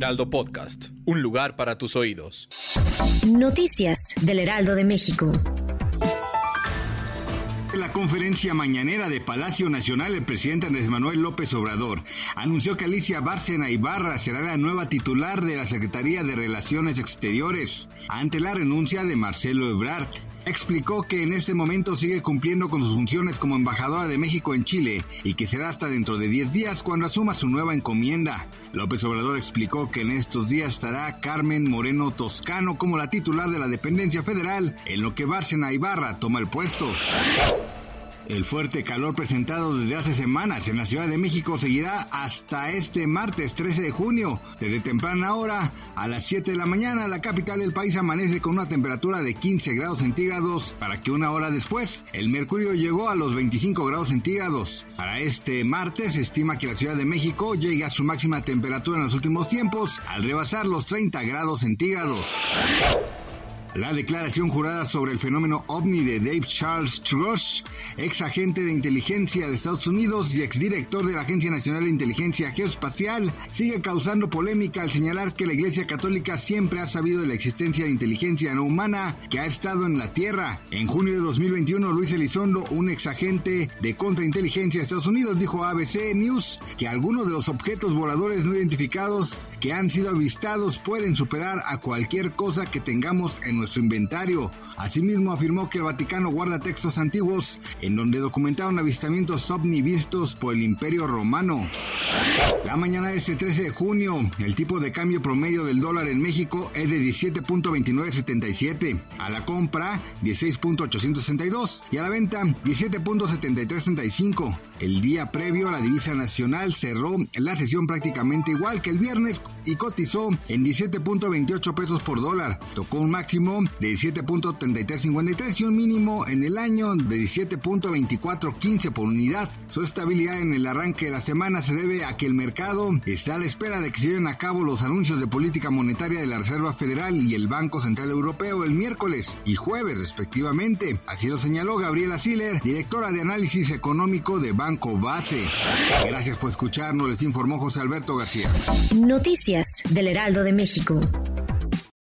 Heraldo Podcast, un lugar para tus oídos. Noticias del Heraldo de México. En la conferencia mañanera de Palacio Nacional, el presidente Andrés Manuel López Obrador anunció que Alicia Bárcena Ibarra será la nueva titular de la Secretaría de Relaciones Exteriores, ante la renuncia de Marcelo Ebrard. Explicó que en este momento sigue cumpliendo con sus funciones como embajadora de México en Chile y que será hasta dentro de 10 días cuando asuma su nueva encomienda. López Obrador explicó que en estos días estará Carmen Moreno Toscano como la titular de la dependencia federal, en lo que Bárcena Ibarra toma el puesto. El fuerte calor presentado desde hace semanas en la Ciudad de México seguirá hasta este martes 13 de junio. Desde temprana hora, a las 7 de la mañana, la capital del país amanece con una temperatura de 15 grados centígrados, para que una hora después el mercurio llegó a los 25 grados centígrados. Para este martes se estima que la Ciudad de México llegue a su máxima temperatura en los últimos tiempos, al rebasar los 30 grados centígrados. La declaración jurada sobre el fenómeno ovni de Dave Charles Trush, ex agente de inteligencia de Estados Unidos y exdirector de la Agencia Nacional de Inteligencia Geoespacial, sigue causando polémica al señalar que la Iglesia Católica siempre ha sabido de la existencia de inteligencia no humana que ha estado en la Tierra. En junio de 2021, Luis Elizondo, un ex agente de contrainteligencia de Estados Unidos, dijo a ABC News que algunos de los objetos voladores no identificados que han sido avistados pueden superar a cualquier cosa que tengamos en nuestro inventario. Asimismo, afirmó que el Vaticano guarda textos antiguos en donde documentaron avistamientos ovni vistos por el Imperio Romano. La mañana de este 13 de junio, el tipo de cambio promedio del dólar en México es de 17.2977, a la compra 16.862 y a la venta 17.7335. El día previo, la divisa nacional cerró la sesión prácticamente igual que el viernes y cotizó en 17.28 pesos por dólar. Tocó un de 17.3353 y un mínimo en el año de 17.2415 por unidad. Su estabilidad en el arranque de la semana se debe a que el mercado está a la espera de que se lleven a cabo los anuncios de política monetaria de la Reserva Federal y el Banco Central Europeo el miércoles y jueves respectivamente. Así lo señaló Gabriela Siller, directora de análisis económico de Banco Base. Gracias por escucharnos, les informó José Alberto García. Noticias del Heraldo de México.